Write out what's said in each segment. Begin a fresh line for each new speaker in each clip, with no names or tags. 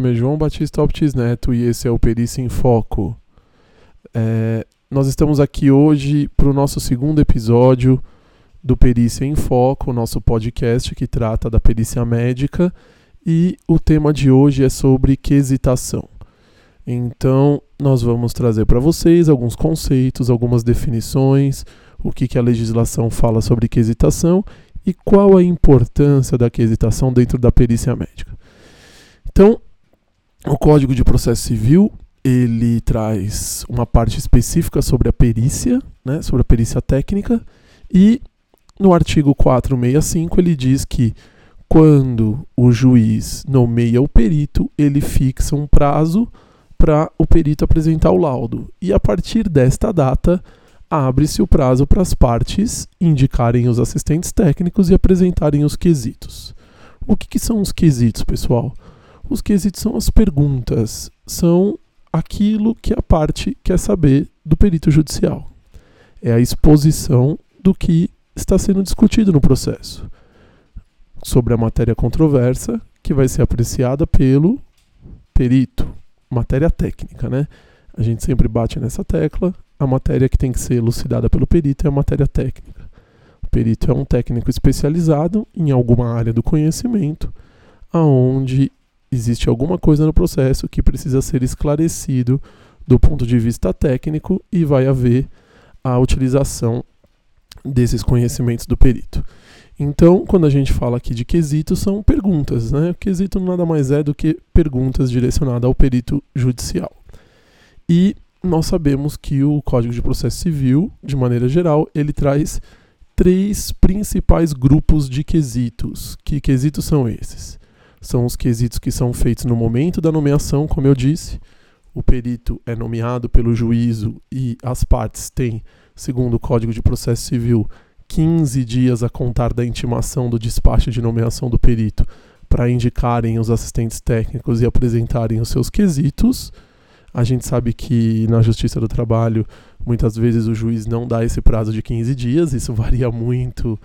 nome é João Batista Optis Neto e esse é o Perícia em Foco. É, nós estamos aqui hoje para o nosso segundo episódio do Perícia em Foco, nosso podcast que trata da perícia médica, e o tema de hoje é sobre quesitação. Então, nós vamos trazer para vocês alguns conceitos, algumas definições, o que, que a legislação fala sobre quesitação e qual a importância da quesitação dentro da perícia médica. Então, o Código de Processo Civil ele traz uma parte específica sobre a perícia, né, sobre a perícia técnica, e no artigo 465 ele diz que quando o juiz nomeia o perito, ele fixa um prazo para o perito apresentar o laudo. E a partir desta data, abre-se o prazo para as partes indicarem os assistentes técnicos e apresentarem os quesitos. O que, que são os quesitos, pessoal? Os quesitos são as perguntas, são aquilo que a parte quer saber do perito judicial. É a exposição do que está sendo discutido no processo sobre a matéria controversa, que vai ser apreciada pelo perito, matéria técnica, né? A gente sempre bate nessa tecla. A matéria que tem que ser elucidada pelo perito é a matéria técnica. O perito é um técnico especializado em alguma área do conhecimento, aonde existe alguma coisa no processo que precisa ser esclarecido do ponto de vista técnico e vai haver a utilização desses conhecimentos do perito. Então, quando a gente fala aqui de quesito, são perguntas, né? O quesito nada mais é do que perguntas direcionadas ao perito judicial. E nós sabemos que o Código de Processo Civil, de maneira geral, ele traz três principais grupos de quesitos. Que quesitos são esses? São os quesitos que são feitos no momento da nomeação, como eu disse. O perito é nomeado pelo juízo e as partes têm, segundo o Código de Processo Civil, 15 dias a contar da intimação do despacho de nomeação do perito para indicarem os assistentes técnicos e apresentarem os seus quesitos. A gente sabe que na Justiça do Trabalho, muitas vezes o juiz não dá esse prazo de 15 dias, isso varia muito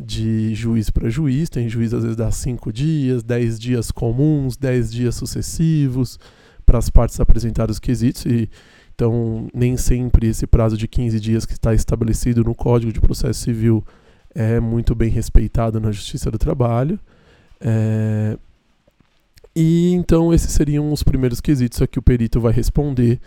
de juiz para juiz. Tem juiz às vezes dá cinco dias, dez dias comuns, dez dias sucessivos para as partes apresentar os quesitos. E, então, nem sempre esse prazo de 15 dias que está estabelecido no Código de Processo Civil é muito bem respeitado na Justiça do Trabalho. É... E então, esses seriam os primeiros quesitos a que o perito vai responder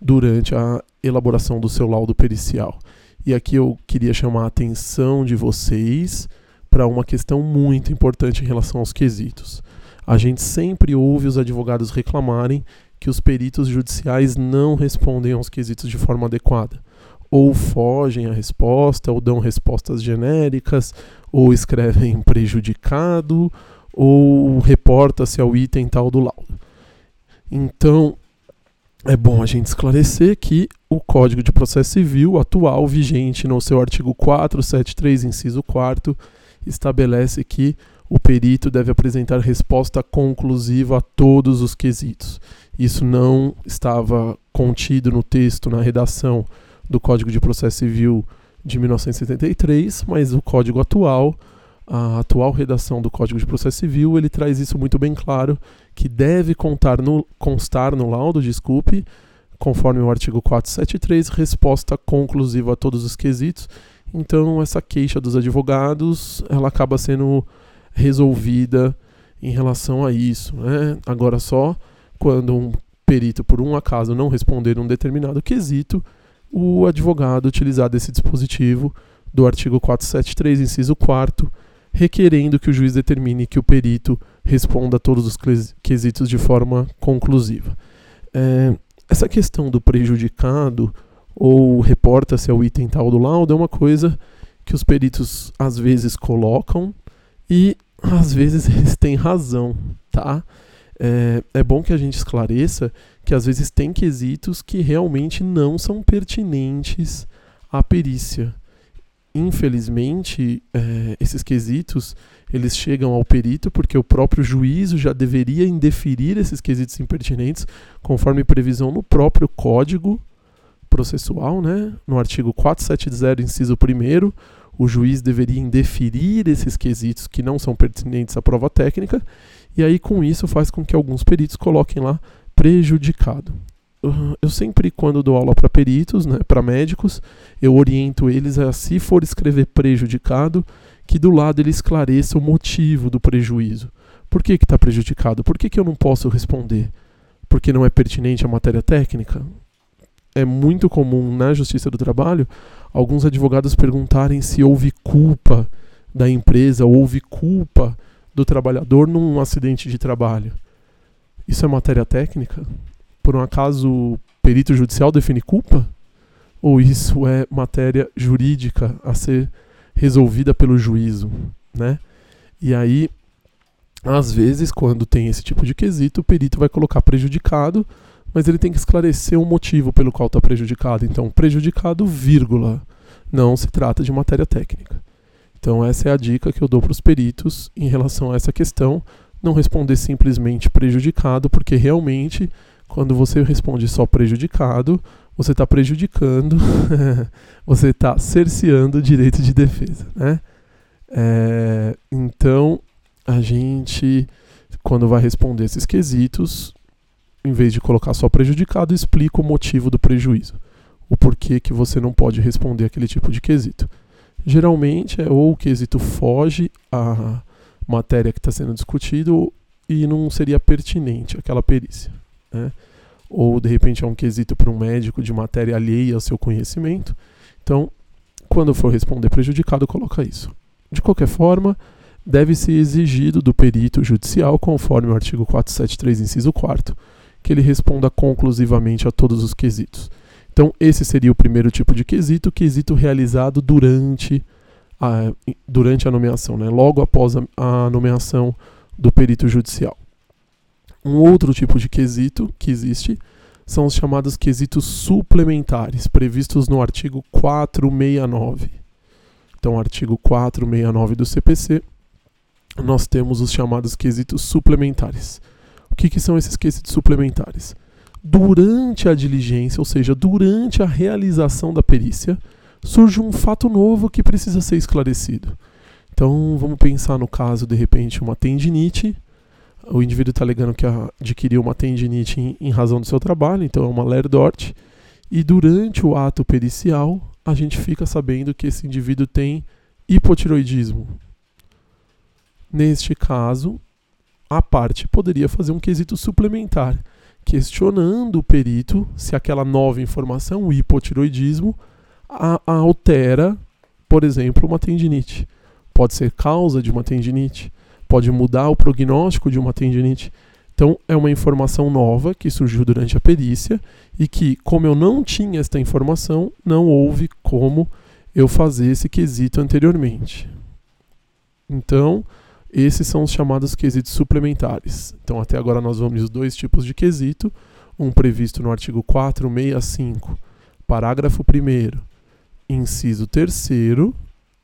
durante a elaboração do seu laudo pericial. E aqui eu queria chamar a atenção de vocês para uma questão muito importante em relação aos quesitos. A gente sempre ouve os advogados reclamarem que os peritos judiciais não respondem aos quesitos de forma adequada. Ou fogem à resposta, ou dão respostas genéricas, ou escrevem prejudicado, ou reporta-se ao item tal do laudo. Então, é bom a gente esclarecer que o Código de Processo Civil atual, vigente no seu artigo 473, inciso 4, estabelece que o perito deve apresentar resposta conclusiva a todos os quesitos. Isso não estava contido no texto, na redação do Código de Processo Civil de 1973, mas o Código atual a atual redação do Código de Processo Civil, ele traz isso muito bem claro, que deve contar no, constar no laudo, desculpe, conforme o artigo 473, resposta conclusiva a todos os quesitos. Então, essa queixa dos advogados, ela acaba sendo resolvida em relação a isso. Né? Agora, só quando um perito, por um acaso, não responder um determinado quesito, o advogado utilizar desse dispositivo do artigo 473, inciso 4 requerendo que o juiz determine que o perito responda a todos os quesitos de forma conclusiva. É, essa questão do prejudicado ou reporta-se ao item tal do laudo é uma coisa que os peritos às vezes colocam e às vezes eles têm razão, tá? É, é bom que a gente esclareça que às vezes tem quesitos que realmente não são pertinentes à perícia infelizmente, é, esses quesitos eles chegam ao perito porque o próprio juízo já deveria indeferir esses quesitos impertinentes conforme previsão no próprio código processual, né? No artigo 470, inciso 1 o juiz deveria indeferir esses quesitos que não são pertinentes à prova técnica E aí, com isso, faz com que alguns peritos coloquem lá prejudicado. Eu sempre, quando dou aula para peritos, né, para médicos, eu oriento eles a, se for escrever prejudicado, que do lado ele esclareça o motivo do prejuízo. Por que está prejudicado? Por que, que eu não posso responder? Porque não é pertinente à matéria técnica? É muito comum na Justiça do Trabalho alguns advogados perguntarem se houve culpa da empresa, houve culpa do trabalhador num acidente de trabalho. Isso é matéria técnica? Por um acaso o perito judicial define culpa? Ou isso é matéria jurídica a ser resolvida pelo juízo, né? E aí, às vezes, quando tem esse tipo de quesito, o perito vai colocar prejudicado, mas ele tem que esclarecer o motivo pelo qual está prejudicado. Então, prejudicado, vírgula. Não se trata de matéria técnica. Então, essa é a dica que eu dou para os peritos em relação a essa questão não responder simplesmente prejudicado, porque realmente, quando você responde só prejudicado, você está prejudicando, você está cerceando o direito de defesa. Né? É, então, a gente, quando vai responder esses quesitos, em vez de colocar só prejudicado, explica o motivo do prejuízo. O porquê que você não pode responder aquele tipo de quesito. Geralmente é ou o quesito foge a matéria que está sendo discutido e não seria pertinente aquela perícia. Né? Ou de repente é um quesito para um médico de matéria alheia ao seu conhecimento. Então, quando for responder prejudicado, coloca isso. De qualquer forma, deve ser exigido do perito judicial, conforme o artigo 473, inciso 4, que ele responda conclusivamente a todos os quesitos. Então, esse seria o primeiro tipo de quesito, quesito realizado durante a, durante a nomeação, né? logo após a, a nomeação do perito judicial. Um outro tipo de quesito que existe são os chamados quesitos suplementares, previstos no artigo 469. Então, artigo 469 do CPC, nós temos os chamados quesitos suplementares. O que, que são esses quesitos suplementares? Durante a diligência, ou seja, durante a realização da perícia, surge um fato novo que precisa ser esclarecido. Então, vamos pensar no caso, de repente, uma tendinite. O indivíduo está alegando que adquiriu uma tendinite em, em, razão do seu trabalho, então é uma LERDORT. E durante o ato pericial, a gente fica sabendo que esse indivíduo tem hipotiroidismo. Neste caso, a parte poderia fazer um quesito suplementar, questionando o perito se aquela nova informação, o hipotiroidismo, a, a altera, por exemplo, uma tendinite. Pode ser causa de uma tendinite, pode mudar o prognóstico de uma tendinite. Então, é uma informação nova que surgiu durante a perícia e que, como eu não tinha esta informação, não houve como eu fazer esse quesito anteriormente. Então, esses são os chamados quesitos suplementares. Então, até agora nós vamos dois tipos de quesito, um previsto no artigo 465, parágrafo 1 inciso 3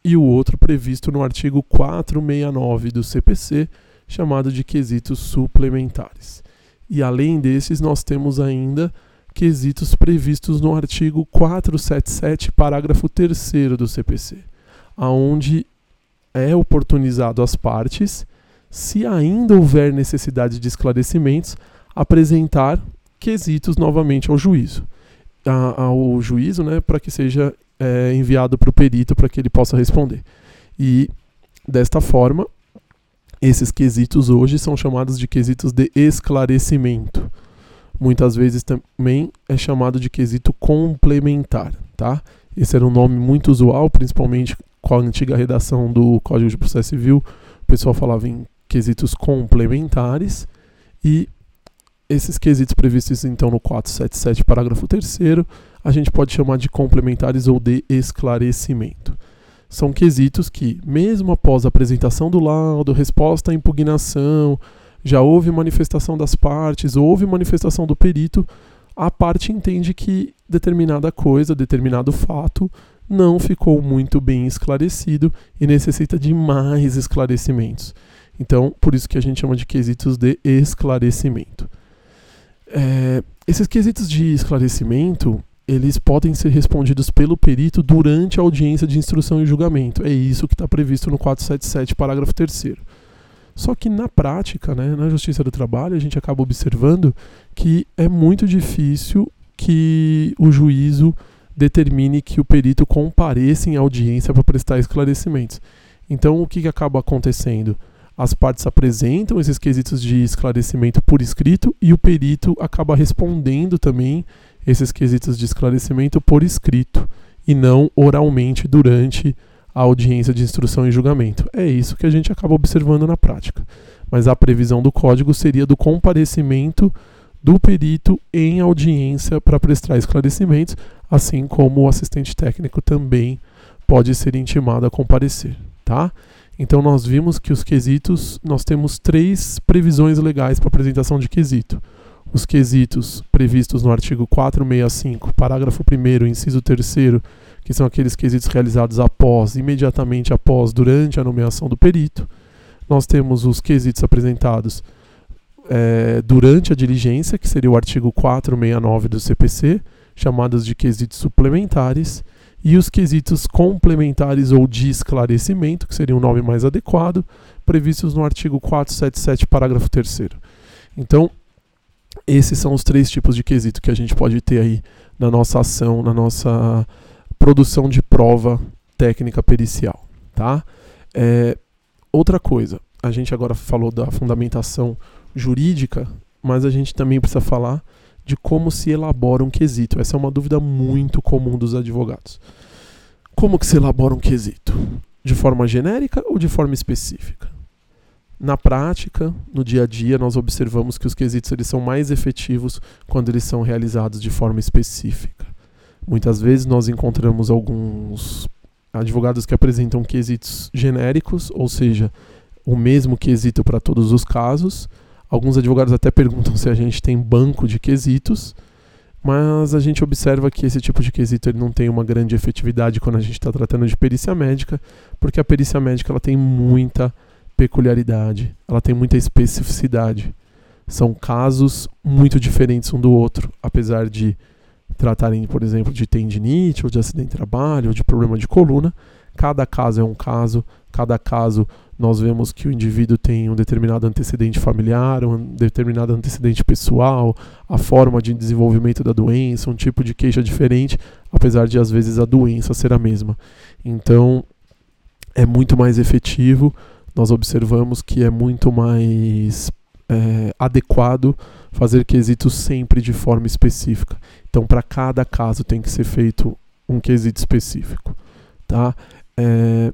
e o outro previsto no artigo 469 do CPC, chamado de quesitos suplementares. E além desses, nós temos ainda quesitos previstos no artigo 477, parágrafo 3 do CPC, aonde é oportunizado às partes, se ainda houver necessidade de esclarecimentos, apresentar quesitos novamente ao juízo. ao juízo, né, para que seja é, enviado para o perito para que ele possa responder. E desta forma, esses quesitos hoje são chamados de quesitos de esclarecimento. Muitas vezes também é chamado de quesito complementar, tá? Esse era um nome muito usual, principalmente com a antiga redação do Código de Processo Civil. O pessoal falava em quesitos complementares e esses quesitos previstos então no 477, parágrafo 3 a gente pode chamar de complementares ou de esclarecimento. São quesitos que, mesmo após a apresentação do laudo, resposta à impugnação, já houve manifestação das partes, houve manifestação do perito, a parte entende que determinada coisa, determinado fato, não ficou muito bem esclarecido e necessita de mais esclarecimentos. Então, por isso que a gente chama de quesitos de esclarecimento. É, esses quesitos de esclarecimento, eles podem ser respondidos pelo perito durante a audiência de instrução e julgamento. É isso que está previsto no 477, parágrafo 3 Só que na prática, né, na Justiça do Trabalho, a gente acaba observando que é muito difícil que o juízo determine que o perito compareça em audiência para prestar esclarecimentos. Então, o que, que acaba acontecendo? As partes apresentam esses quesitos de esclarecimento por escrito e o perito acaba respondendo também esses quesitos de esclarecimento por escrito e não oralmente durante a audiência de instrução e julgamento. É isso que a gente acaba observando na prática. Mas a previsão do código seria do comparecimento do perito em audiência para prestar esclarecimentos, assim como o assistente técnico também pode ser intimado a comparecer, tá? Então nós vimos que os quesitos, nós temos três previsões legais para apresentação de quesito. Os quesitos previstos no artigo 465, parágrafo 1 inciso 3 que são aqueles quesitos realizados após, imediatamente após, durante a nomeação do perito. Nós temos os quesitos apresentados é, durante a diligência, que seria o artigo 469 do CPC, chamados de quesitos suplementares, e os quesitos complementares ou de esclarecimento, que seria o um nome mais adequado, previstos no artigo 477, parágrafo 3. Então, esses são os três tipos de quesito que a gente pode ter aí na nossa ação, na nossa produção de prova técnica pericial, tá? É, outra coisa, a gente agora falou da fundamentação jurídica, mas a gente também precisa falar de como se elabora um quesito. Essa é uma dúvida muito comum dos advogados. Como que se elabora um quesito? De forma genérica ou de forma específica? Na prática, no dia a dia, nós observamos que os quesitos eles são mais efetivos quando eles são realizados de forma específica. Muitas vezes nós encontramos alguns advogados que apresentam quesitos genéricos, ou seja, o mesmo quesito para todos os casos. Alguns advogados até perguntam se a gente tem banco de quesitos, mas a gente observa que esse tipo de quesito ele não tem uma grande efetividade quando a gente está tratando de perícia médica, porque a perícia médica ela tem muita peculiaridade, ela tem muita especificidade. São casos muito diferentes um do outro, apesar de tratarem, por exemplo, de tendinite, ou de acidente de trabalho, ou de problema de coluna. Cada caso é um caso, cada caso nós vemos que o indivíduo tem um determinado antecedente familiar, um determinado antecedente pessoal, a forma de desenvolvimento da doença, um tipo de queixa diferente, apesar de às vezes a doença ser a mesma. Então, é muito mais efetivo, nós observamos que é muito mais é, adequado fazer quesitos sempre de forma específica. Então, para cada caso tem que ser feito um quesito específico, tá? É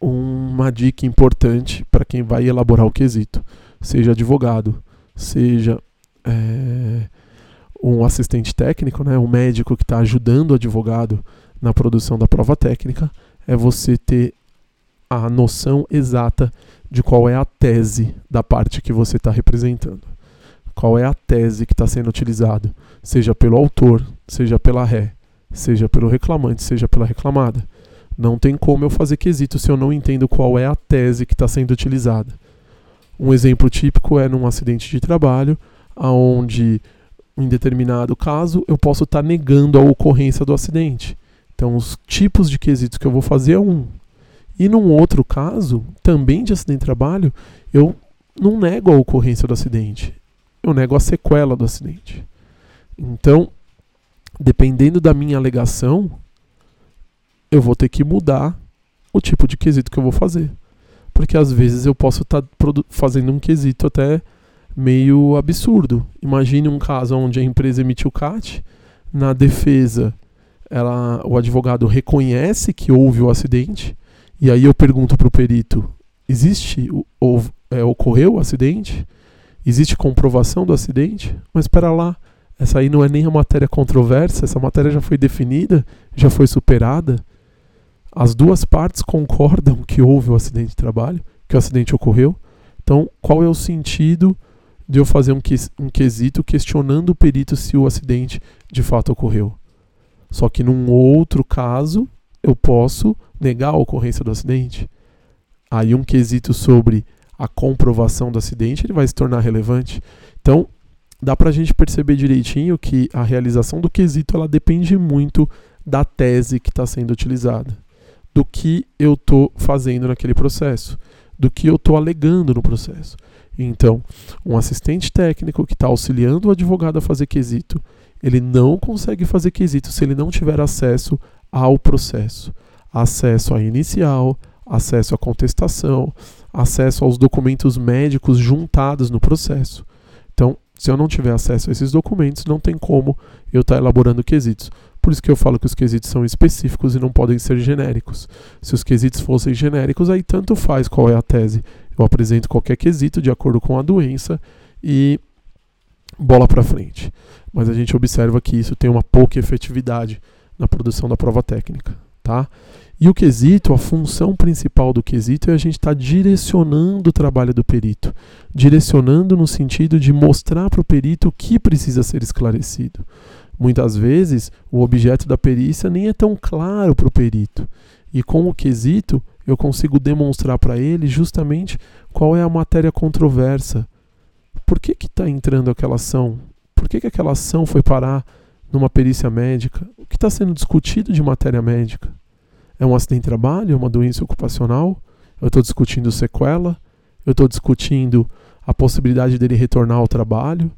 uma dica importante para quem vai elaborar o quesito, seja advogado, seja é, um assistente técnico, né, um médico que está ajudando o advogado na produção da prova técnica, é você ter a noção exata de qual é a tese da parte que você está representando qual é a tese que está sendo utilizada, seja pelo autor, seja pela ré, seja pelo reclamante, seja pela reclamada. Não tem como eu fazer quesito se eu não entendo qual é a tese que está sendo utilizada. Um exemplo típico é num acidente de trabalho, onde em determinado caso eu posso estar tá negando a ocorrência do acidente. Então, os tipos de quesitos que eu vou fazer é um. E num outro caso, também de acidente de trabalho, eu não nego a ocorrência do acidente eu nego a sequela do acidente. Então, dependendo da minha alegação, eu vou ter que mudar o tipo de quesito que eu vou fazer. Porque às vezes eu posso estar tá fazendo um quesito até meio absurdo. Imagine um caso onde a empresa emitiu CAT, na defesa ela, o advogado reconhece que houve o acidente, e aí eu pergunto para o perito: existe, ou, é, ocorreu o acidente? Existe comprovação do acidente? Mas espera lá, essa aí não é nem a matéria controversa, essa matéria já foi definida, já foi superada. As duas partes concordam que houve o acidente de trabalho, que o acidente ocorreu. Então, qual é o sentido de eu fazer um, um quesito questionando o perito se o acidente de fato ocorreu? Só que num outro caso, eu posso negar a ocorrência do acidente. Aí um quesito sobre a comprovação do acidente, ele vai se tornar relevante. Então, dá para a gente perceber direitinho que a realização do quesito ela depende muito da tese que está sendo utilizada, do que eu estou fazendo naquele processo, do que eu estou alegando no processo. Então, um assistente técnico que está auxiliando o advogado a fazer quesito, ele não consegue fazer quesito se ele não tiver acesso ao processo. Acesso à inicial, acesso à contestação, acesso aos documentos médicos juntados no processo. Então, se eu não tiver acesso a esses documentos, não tem como eu estar tá elaborando quesitos. Por isso que eu falo que os quesitos são específicos e não podem ser genéricos. Se os quesitos fossem genéricos, aí tanto faz qual é a tese. Eu apresento qualquer quesito de acordo com a doença e bola para frente. Mas a gente observa que isso tem uma pouca efetividade na produção da prova técnica, tá? E o quesito, a função principal do quesito é a gente estar tá direcionando o trabalho do perito, direcionando no sentido de mostrar para o perito o que precisa ser esclarecido. Muitas vezes o objeto da perícia nem é tão claro para o perito, e com o quesito eu consigo demonstrar para ele justamente qual é a matéria controversa. Por que está entrando aquela ação? Por que, que aquela ação foi parar numa perícia médica? O que está sendo discutido de matéria médica? É um acidente de trabalho? É uma doença ocupacional? Eu estou discutindo sequela? Eu estou discutindo a possibilidade dele retornar ao trabalho?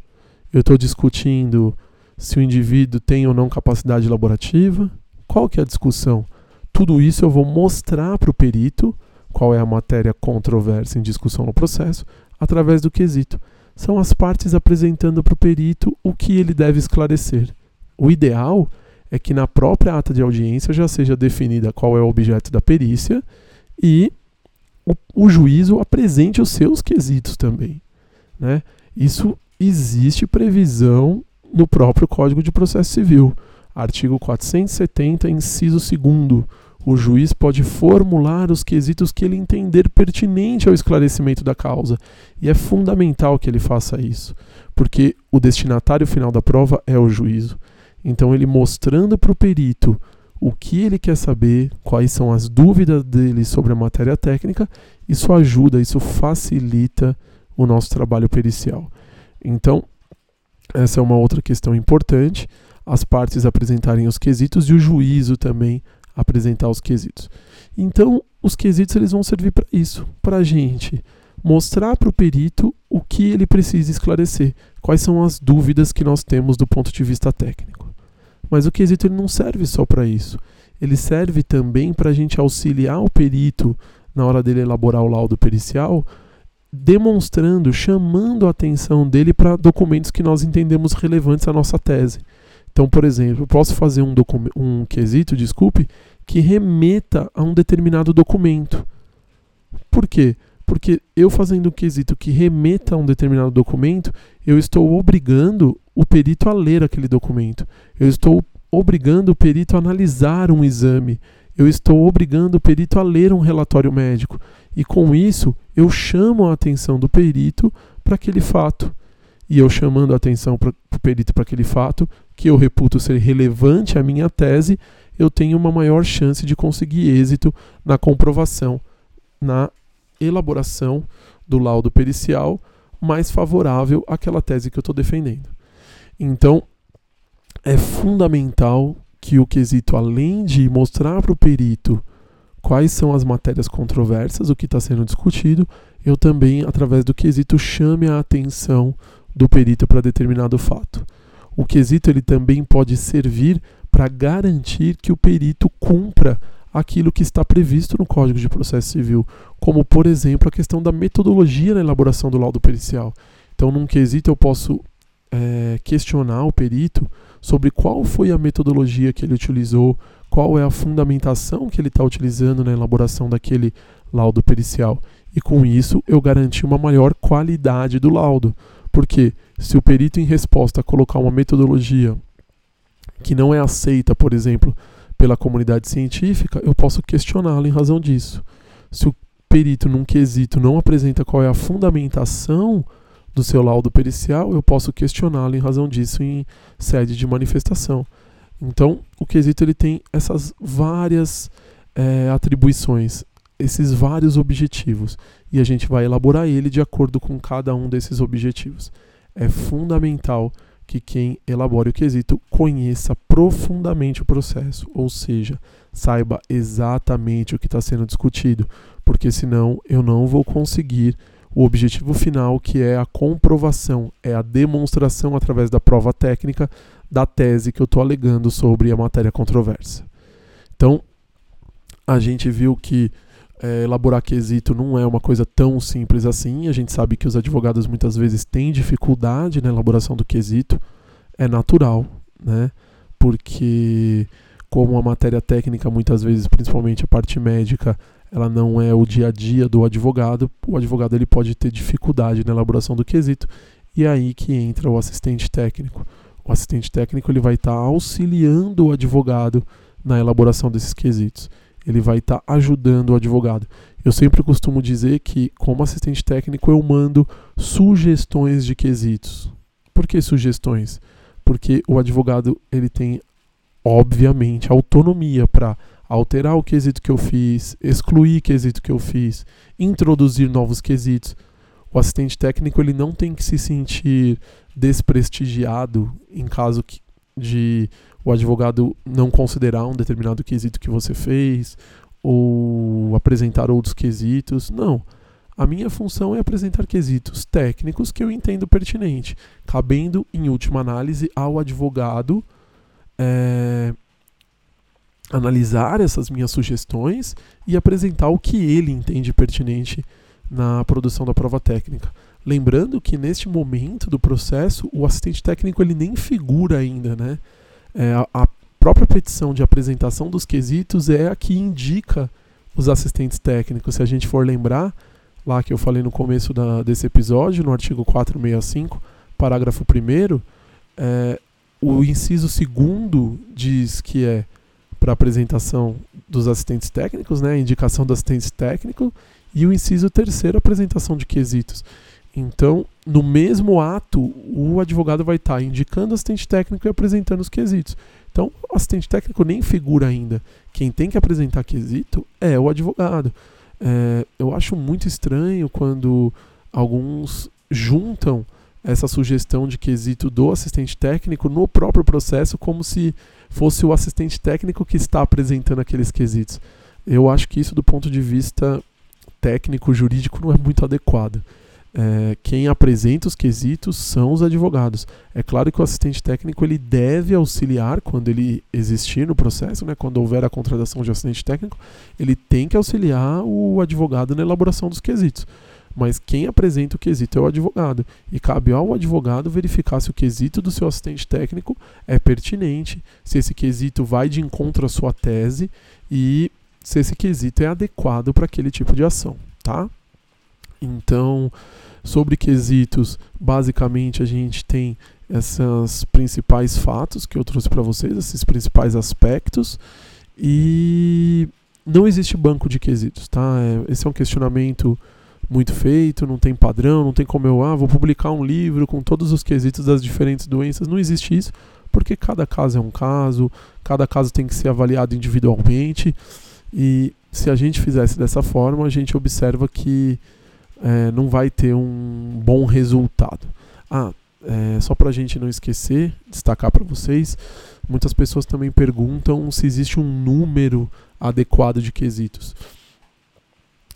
Eu estou discutindo se o indivíduo tem ou não capacidade laborativa? Qual que é a discussão? Tudo isso eu vou mostrar para o perito qual é a matéria controversa em discussão no processo através do quesito. São as partes apresentando para o perito o que ele deve esclarecer. O ideal é que na própria ata de audiência já seja definida qual é o objeto da perícia e o, o juízo apresente os seus quesitos também. Né? Isso existe previsão no próprio Código de Processo Civil. Artigo 470, inciso 2. O juiz pode formular os quesitos que ele entender pertinente ao esclarecimento da causa. E é fundamental que ele faça isso, porque o destinatário final da prova é o juízo. Então, ele mostrando para o perito o que ele quer saber, quais são as dúvidas dele sobre a matéria técnica, isso ajuda, isso facilita o nosso trabalho pericial. Então, essa é uma outra questão importante, as partes apresentarem os quesitos e o juízo também apresentar os quesitos. Então, os quesitos eles vão servir para isso, para a gente mostrar para o perito o que ele precisa esclarecer, quais são as dúvidas que nós temos do ponto de vista técnico. Mas o quesito ele não serve só para isso. Ele serve também para a gente auxiliar o perito na hora dele elaborar o laudo pericial, demonstrando, chamando a atenção dele para documentos que nós entendemos relevantes à nossa tese. Então, por exemplo, eu posso fazer um, um quesito, desculpe, que remeta a um determinado documento. Por quê? Porque eu fazendo um quesito que remeta a um determinado documento, eu estou obrigando o perito a ler aquele documento. Eu estou obrigando o perito a analisar um exame. Eu estou obrigando o perito a ler um relatório médico. E com isso, eu chamo a atenção do perito para aquele fato. E eu chamando a atenção para o perito para aquele fato, que eu reputo ser relevante à minha tese, eu tenho uma maior chance de conseguir êxito na comprovação, na elaboração do laudo pericial mais favorável àquela tese que eu estou defendendo. Então, é fundamental que o quesito, além de mostrar para o perito quais são as matérias controversas, o que está sendo discutido, eu também, através do quesito, chame a atenção do perito para determinado fato. O quesito ele também pode servir para garantir que o perito cumpra aquilo que está previsto no Código de Processo Civil, como, por exemplo, a questão da metodologia na elaboração do laudo pericial. Então, num quesito, eu posso é, questionar o perito sobre qual foi a metodologia que ele utilizou, qual é a fundamentação que ele está utilizando na elaboração daquele laudo pericial. E com isso eu garanti uma maior qualidade do laudo. Porque se o perito, em resposta, colocar uma metodologia que não é aceita, por exemplo, pela comunidade científica, eu posso questioná-lo em razão disso. Se o perito, num quesito, não apresenta qual é a fundamentação do seu laudo pericial, eu posso questioná-lo em razão disso em sede de manifestação. Então, o quesito ele tem essas várias é, atribuições, esses vários objetivos, e a gente vai elaborar ele de acordo com cada um desses objetivos. É fundamental que quem elabore o quesito conheça profundamente o processo, ou seja, saiba exatamente o que está sendo discutido, porque senão eu não vou conseguir o objetivo final, que é a comprovação, é a demonstração através da prova técnica da tese que eu estou alegando sobre a matéria controversa. Então, a gente viu que é, elaborar quesito não é uma coisa tão simples assim. A gente sabe que os advogados muitas vezes têm dificuldade na elaboração do quesito. É natural, né? Porque como a matéria técnica muitas vezes, principalmente a parte médica, ela não é o dia a dia do advogado, o advogado ele pode ter dificuldade na elaboração do quesito e é aí que entra o assistente técnico. O assistente técnico ele vai estar tá auxiliando o advogado na elaboração desses quesitos ele vai estar tá ajudando o advogado. Eu sempre costumo dizer que, como assistente técnico, eu mando sugestões de quesitos. Por que sugestões? Porque o advogado ele tem, obviamente, autonomia para alterar o quesito que eu fiz, excluir quesito que eu fiz, introduzir novos quesitos. O assistente técnico ele não tem que se sentir desprestigiado em caso de o advogado não considerar um determinado quesito que você fez ou apresentar outros quesitos. Não. A minha função é apresentar quesitos técnicos que eu entendo pertinente, cabendo, em última análise, ao advogado é, analisar essas minhas sugestões e apresentar o que ele entende pertinente na produção da prova técnica. Lembrando que neste momento do processo, o assistente técnico ele nem figura ainda, né? é, a, própria petição de apresentação dos quesitos é a que indica os assistentes técnicos. Se a gente for lembrar, lá que eu falei no começo da, desse episódio, no artigo 465, parágrafo 1, é, o inciso segundo diz que é para apresentação dos assistentes técnicos, né, indicação do assistente técnico, e o inciso terceiro, apresentação de quesitos. Então, no mesmo ato, o advogado vai estar tá indicando o assistente técnico e apresentando os quesitos. Então, o assistente técnico nem figura ainda. Quem tem que apresentar quesito é o advogado. É, eu acho muito estranho quando alguns juntam essa sugestão de quesito do assistente técnico no próprio processo, como se fosse o assistente técnico que está apresentando aqueles quesitos. Eu acho que isso, do ponto de vista técnico, jurídico, não é muito adequado é, quem apresenta os quesitos são os advogados. É claro que o assistente técnico ele deve auxiliar quando ele existir no processo, né, quando houver a contratação de assistente técnico, ele tem que auxiliar o advogado na elaboração dos quesitos. Mas quem apresenta o quesito é o advogado. E cabe ao advogado verificar se o quesito do seu assistente técnico é pertinente, se esse quesito vai de encontro à sua tese e se esse quesito é adequado para aquele tipo de ação, tá? Então, sobre quesitos, basicamente a gente tem esses principais fatos que eu trouxe para vocês, esses principais aspectos, e não existe banco de quesitos, tá? É, esse é um questionamento muito feito, não tem padrão, não tem como eu, ah, vou publicar um livro com todos os quesitos das diferentes doenças, não existe isso, porque cada caso é um caso, cada caso tem que ser avaliado individualmente, e se a gente fizesse dessa forma, a gente observa que é, não vai ter um bom resultado. Ah, é, só para a gente não esquecer, destacar para vocês, muitas pessoas também perguntam se existe um número adequado de quesitos.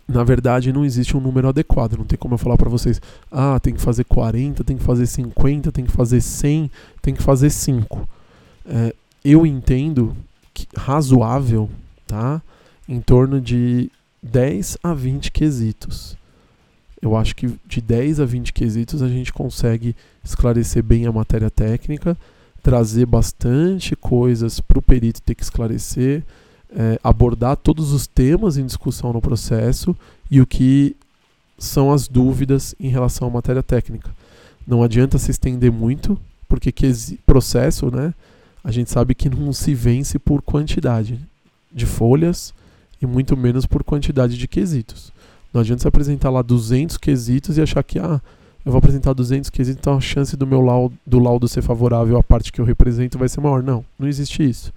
Na verdade, não existe um número adequado. Não tem como eu falar para vocês, ah, tem que fazer 40, tem que fazer 50, tem que fazer 100, tem que fazer 5. É, eu entendo que razoável, tá? Em torno de 10 a 20 quesitos. Eu acho que de 10 a 20 quesitos a gente consegue esclarecer bem a matéria técnica, trazer bastante coisas para o perito ter que esclarecer, é, abordar todos os temas em discussão no processo e o que são as dúvidas em relação à matéria técnica. Não adianta se estender muito, porque processo, né, a gente sabe que não se vence por quantidade de folhas e muito menos por quantidade de quesitos. Não adianta você apresentar lá 200 quesitos e achar que, ah, eu vou apresentar 200 quesitos, então a chance do meu laudo, do laudo ser favorável à parte que eu represento vai ser maior. Não, não existe isso,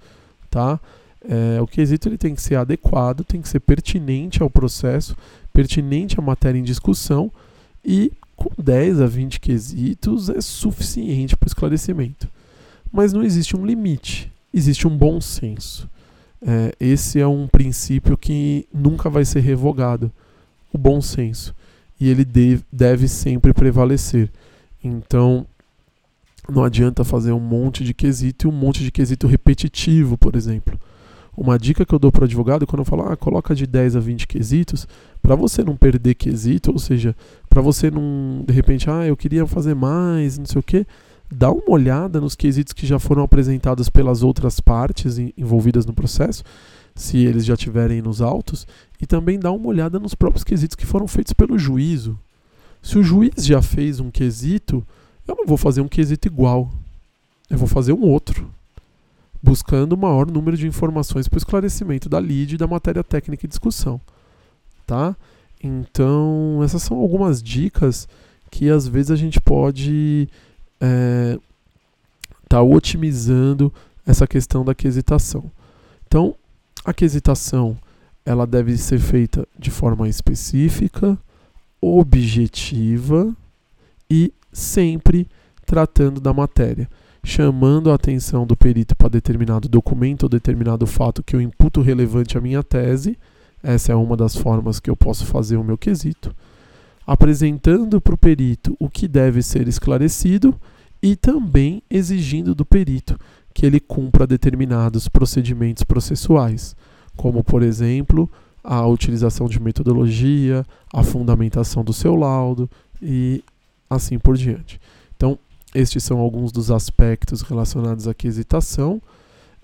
tá? É, o quesito ele tem que ser adequado, tem que ser pertinente ao processo, pertinente à matéria em discussão e com 10 a 20 quesitos é suficiente para esclarecimento. Mas não existe um limite, existe um bom senso. É, esse é um princípio que nunca vai ser revogado o bom senso. E ele deve, deve sempre prevalecer. Então, não adianta fazer um monte de quesito e um monte de quesito repetitivo, por exemplo. Uma dica que eu dou para o advogado, quando eu falo, ah, coloca de 10 a 20 quesitos, para você não perder quesito, ou seja, para você não, de repente, ah, eu queria fazer mais, não sei o quê, dá uma olhada nos quesitos que já foram apresentados pelas outras partes envolvidas no processo, se eles já tiverem nos autos, e também dá uma olhada nos próprios quesitos que foram feitos pelo juízo. Se o juiz já fez um quesito, eu não vou fazer um quesito igual. Eu vou fazer um outro, buscando o maior número de informações para o esclarecimento da lide e da matéria técnica em discussão. Tá? Então, essas são algumas dicas que às vezes a gente pode estar é, tá otimizando essa questão da quesitação. Então, a quesitação ela deve ser feita de forma específica, objetiva e sempre tratando da matéria, chamando a atenção do perito para determinado documento ou determinado fato que eu imputo relevante à minha tese. Essa é uma das formas que eu posso fazer o meu quesito. Apresentando para o perito o que deve ser esclarecido e também exigindo do perito que ele cumpra determinados procedimentos processuais, como, por exemplo, a utilização de metodologia, a fundamentação do seu laudo e assim por diante. Estes são alguns dos aspectos relacionados à quesitação.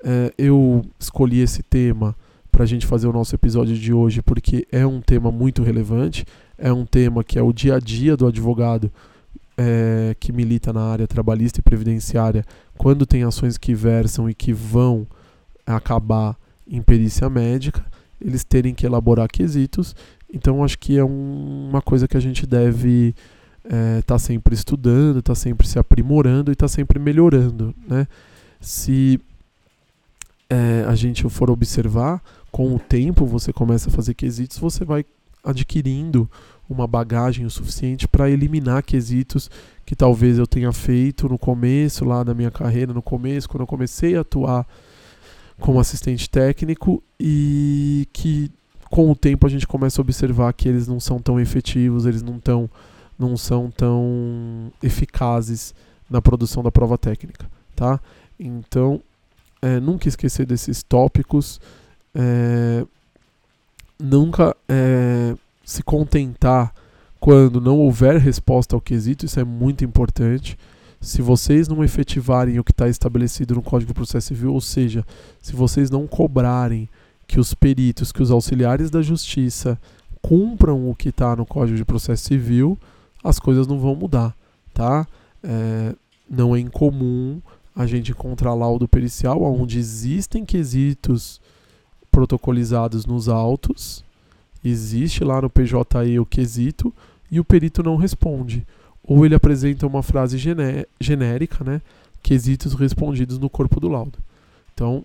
É, eu escolhi esse tema para a gente fazer o nosso episódio de hoje porque é um tema muito relevante, é um tema que é o dia a dia do advogado é, que milita na área trabalhista e previdenciária quando tem ações que versam e que vão acabar em perícia médica, eles terem que elaborar quesitos. Então, acho que é um, uma coisa que a gente deve estar é, sempre estudando, está sempre se aprimorando e está sempre melhorando. Né? Se é, a gente for observar, com o tempo você começa a fazer quesitos, você vai adquirindo uma bagagem o suficiente para eliminar quesitos que talvez eu tenha feito no começo lá da minha carreira, no começo, quando eu comecei a atuar como assistente técnico e que com o tempo a gente começa a observar que eles não são tão efetivos, eles não, tão, não são tão eficazes na produção da prova técnica, tá? Então, é, nunca esquecer desses tópicos, é, nunca é, se contentar quando não houver resposta ao quesito, isso é muito importante. Se vocês não efetivarem o que está estabelecido no Código de Processo Civil, ou seja, se vocês não cobrarem que os peritos, que os auxiliares da justiça cumpram o que está no Código de Processo Civil, as coisas não vão mudar, tá? É, não é incomum a gente encontrar laudo pericial onde existem quesitos protocolizados nos autos, existe lá no PJE o quesito e o perito não responde. Ou ele apresenta uma frase genérica, né? Quesitos respondidos no corpo do laudo. Então,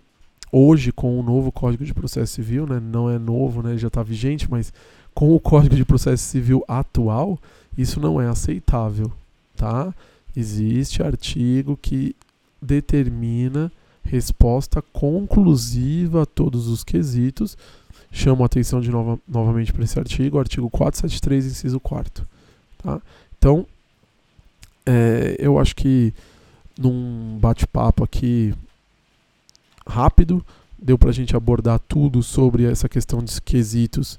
hoje, com o novo Código de Processo Civil, né? Não é novo, né? Já está vigente, mas com o Código de Processo Civil atual, isso não é aceitável, tá? Existe artigo que determina resposta conclusiva a todos os quesitos chamo a atenção de nova, novamente para esse artigo, artigo 473, inciso 4. Tá? Então, é, eu acho que num bate-papo aqui rápido, deu para a gente abordar tudo sobre essa questão de quesitos,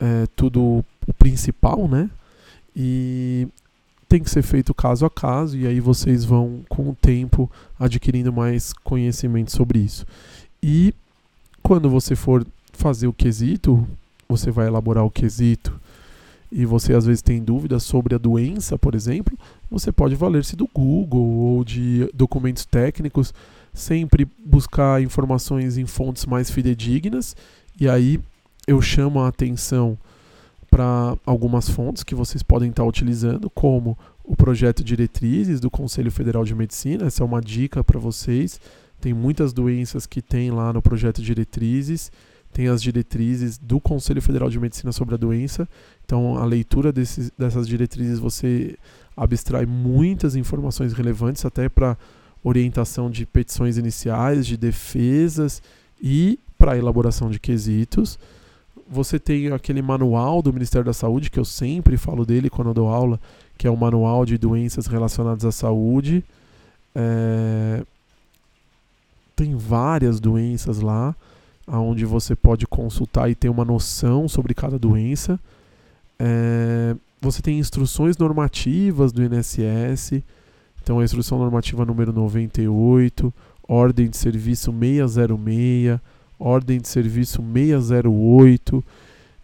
é, tudo o principal, né? E tem que ser feito caso a caso, e aí vocês vão, com o tempo, adquirindo mais conhecimento sobre isso. E quando você for fazer o quesito, você vai elaborar o quesito e você às vezes tem dúvidas sobre a doença, por exemplo, você pode valer-se do Google ou de documentos técnicos, sempre buscar informações em fontes mais fidedignas e aí eu chamo a atenção para algumas fontes que vocês podem estar utilizando, como o projeto Diretrizes do Conselho Federal de Medicina, essa é uma dica para vocês. Tem muitas doenças que tem lá no projeto Diretrizes tem as diretrizes do Conselho Federal de Medicina sobre a doença. Então, a leitura desses, dessas diretrizes você abstrai muitas informações relevantes, até para orientação de petições iniciais, de defesas e para elaboração de quesitos. Você tem aquele manual do Ministério da Saúde, que eu sempre falo dele quando eu dou aula, que é o Manual de Doenças Relacionadas à Saúde. É, tem várias doenças lá, onde você pode consultar e ter uma noção sobre cada doença. É, você tem instruções normativas do INSS, então a instrução normativa número 98, ordem de serviço 606, ordem de serviço 608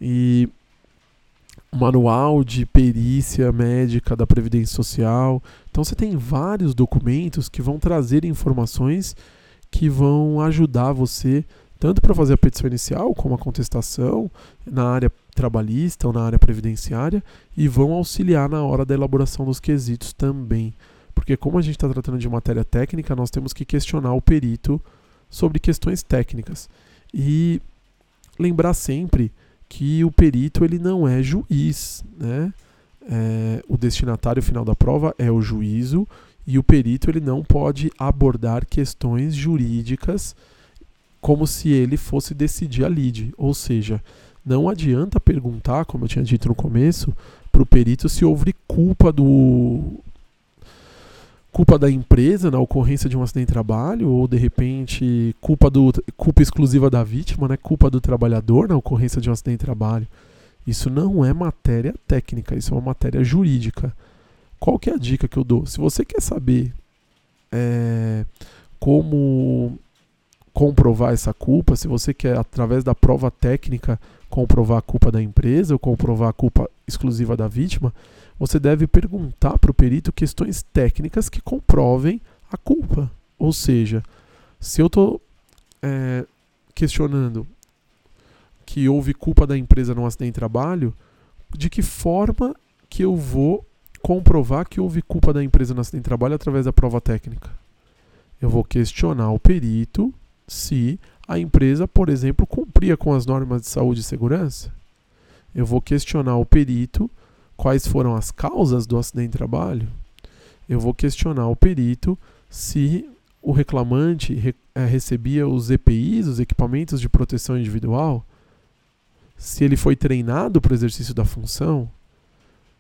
e manual de perícia médica da Previdência Social. Então você tem vários documentos que vão trazer informações que vão ajudar você tanto para fazer a petição inicial, como a contestação na área trabalhista ou na área previdenciária, e vão auxiliar na hora da elaboração dos quesitos também. Porque, como a gente está tratando de matéria técnica, nós temos que questionar o perito sobre questões técnicas. E lembrar sempre que o perito ele não é juiz, né? É, o destinatário final da prova é o juízo e o perito ele não pode abordar questões jurídicas como se ele fosse decidir a lide, ou seja, não adianta perguntar, como eu tinha dito no começo, para o perito se houve culpa do culpa da empresa na ocorrência de um acidente de trabalho ou de repente culpa do culpa exclusiva da vítima, né? Culpa do trabalhador na ocorrência de um acidente de trabalho. Isso não é matéria técnica, isso é uma matéria jurídica. Qual que é a dica que eu dou? Se você quer saber é, como comprovar essa culpa, se você quer através da prova técnica comprovar a culpa da empresa ou comprovar a culpa exclusiva da vítima, você deve perguntar para o perito questões técnicas que comprovem a culpa. Ou seja, se eu estou é, questionando que houve culpa da empresa num acidente de trabalho, de que forma que eu vou comprovar que houve culpa da empresa no acidente de trabalho através da prova técnica? Eu vou questionar o perito se a empresa, por exemplo, cumpria com as normas de saúde e segurança. Eu vou questionar o perito quais foram as causas do acidente de trabalho, eu vou questionar o perito se o reclamante re, é, recebia os EPIs, os equipamentos de proteção individual, se ele foi treinado para o exercício da função,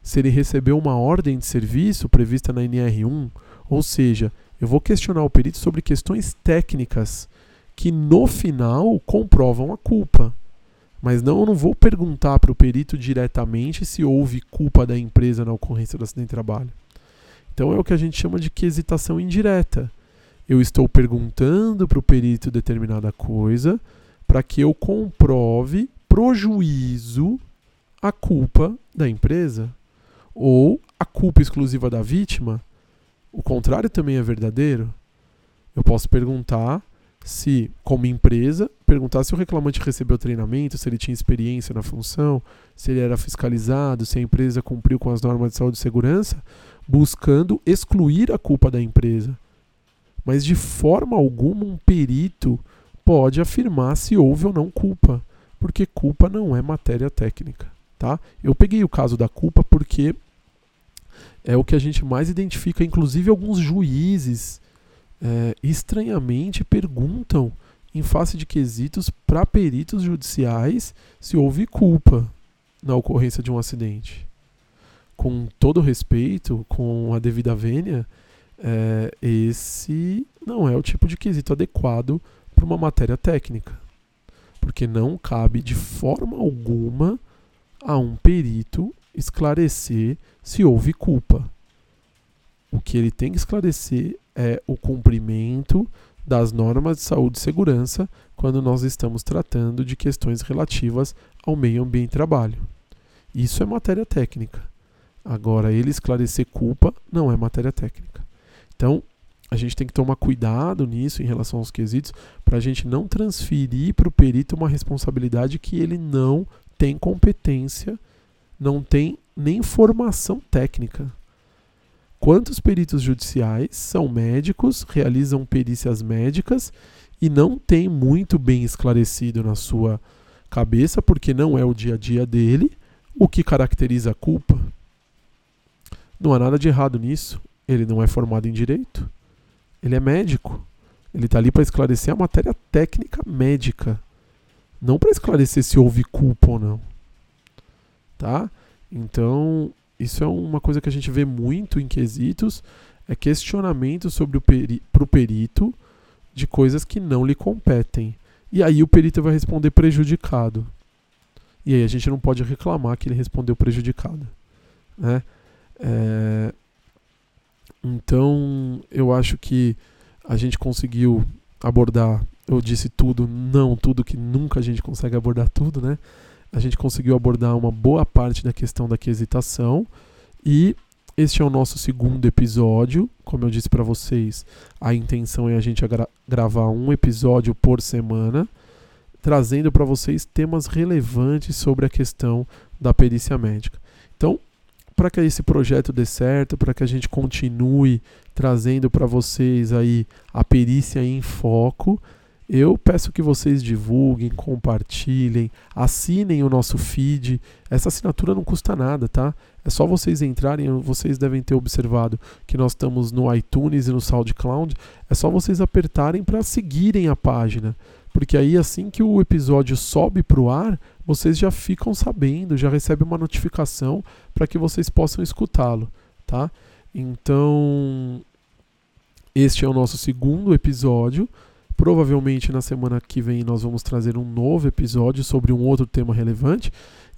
se ele recebeu uma ordem de serviço prevista na NR1, ou seja, eu vou questionar o perito sobre questões técnicas que no final comprovam a culpa. Mas não, eu não vou perguntar para o perito diretamente se houve culpa da empresa na ocorrência do acidente de trabalho. Então é o que a gente chama de quesitação indireta. Eu estou perguntando para o perito determinada coisa para que eu comprove pro juízo a culpa da empresa ou a culpa exclusiva da vítima. O contrário também é verdadeiro. Eu posso perguntar se, como empresa, perguntar se o reclamante recebeu treinamento, se ele tinha experiência na função, se ele era fiscalizado, se a empresa cumpriu com as normas de saúde e segurança, buscando excluir a culpa da empresa. Mas de forma alguma um perito pode afirmar se houve ou não culpa, porque culpa não é matéria técnica, tá? Eu peguei o caso da culpa porque é o que a gente mais identifica, inclusive alguns juízes é, estranhamente perguntam em face de quesitos para peritos judiciais se houve culpa na ocorrência de um acidente. Com todo respeito, com a devida vênia, é, esse não é o tipo de quesito adequado para uma matéria técnica. Porque não cabe de forma alguma a um perito esclarecer se houve culpa. O que ele tem que esclarecer é o cumprimento das normas de saúde e segurança quando nós estamos tratando de questões relativas ao meio ambiente e trabalho. Isso é matéria técnica. Agora, ele esclarecer culpa não é matéria técnica. Então, a gente tem que tomar cuidado nisso em relação aos quesitos para a gente não transferir para o perito uma responsabilidade que ele não tem competência, não tem nem formação técnica. Quantos peritos judiciais são médicos, realizam perícias médicas e não tem muito bem esclarecido na sua cabeça, porque não é o dia a dia dele, o que caracteriza a culpa? Não há nada de errado nisso. Ele não é formado em direito. Ele é médico. Ele está ali para esclarecer a matéria técnica médica. não para esclarecer se houve culpa ou não. Tá? Então, isso é uma coisa que a gente vê muito em quesitos, é questionamento sobre o peri pro perito de coisas que não lhe competem. E aí o perito vai responder prejudicado. E aí a gente não pode reclamar que ele respondeu prejudicado. Né? É... Então, eu acho que a gente conseguiu abordar, eu disse tudo, não tudo, que nunca a gente consegue abordar tudo, né? A gente conseguiu abordar uma boa parte da questão da quesitação e este é o nosso segundo episódio. Como eu disse para vocês, a intenção é a gente gra gravar um episódio por semana, trazendo para vocês temas relevantes sobre a questão da perícia médica. Então, para que esse projeto dê certo, para que a gente continue trazendo para vocês aí a perícia em foco, eu peço que vocês divulguem, compartilhem, assinem o nosso feed. Essa assinatura não custa nada, tá? É só vocês entrarem, vocês devem ter observado que nós estamos no iTunes e no SoundCloud. É só vocês apertarem para seguirem a página, porque aí assim que o episódio sobe para o ar, vocês já ficam sabendo, já recebem uma notificação para que vocês possam escutá-lo, tá? Então, este é o nosso segundo episódio. Provavelmente na semana que vem nós vamos trazer um novo episódio sobre um outro tema relevante.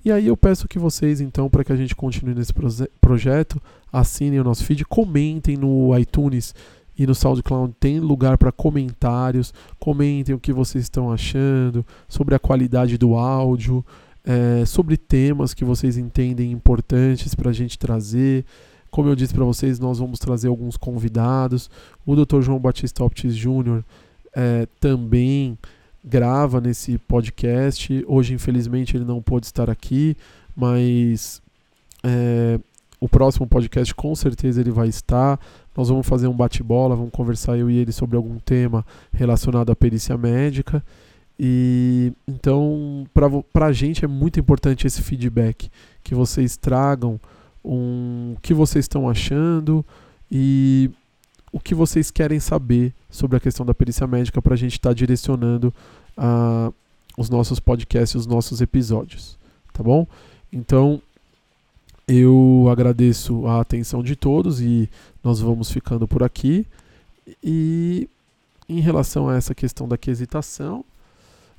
E aí eu peço que vocês, então, para que a gente continue nesse projeto, assinem o nosso feed, comentem no iTunes e no SoundCloud tem lugar para comentários. Comentem o que vocês estão achando sobre a qualidade do áudio, é, sobre temas que vocês entendem importantes para a gente trazer. Como eu disse para vocês, nós vamos trazer alguns convidados. O Dr. João Batista Optis Jr. É, também grava nesse podcast. Hoje, infelizmente, ele não pôde estar aqui, mas é, o próximo podcast com certeza ele vai estar. Nós vamos fazer um bate-bola, vamos conversar eu e ele sobre algum tema relacionado à perícia médica. E então, para a gente é muito importante esse feedback, que vocês tragam um, o que vocês estão achando e o que vocês querem saber sobre a questão da perícia médica para a gente estar tá direcionando uh, os nossos podcasts, os nossos episódios, tá bom? Então, eu agradeço a atenção de todos e nós vamos ficando por aqui. E em relação a essa questão da quesitação,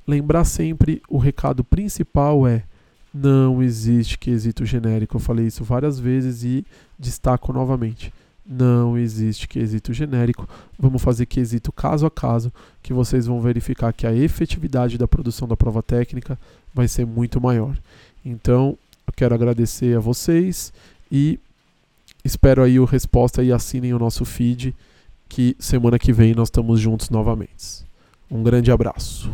lembrar sempre o recado principal é não existe quesito genérico. Eu falei isso várias vezes e destaco novamente. Não existe quesito genérico. Vamos fazer quesito caso a caso, que vocês vão verificar que a efetividade da produção da prova técnica vai ser muito maior. Então, eu quero agradecer a vocês e espero aí a resposta e assinem o nosso feed que semana que vem nós estamos juntos novamente. Um grande abraço.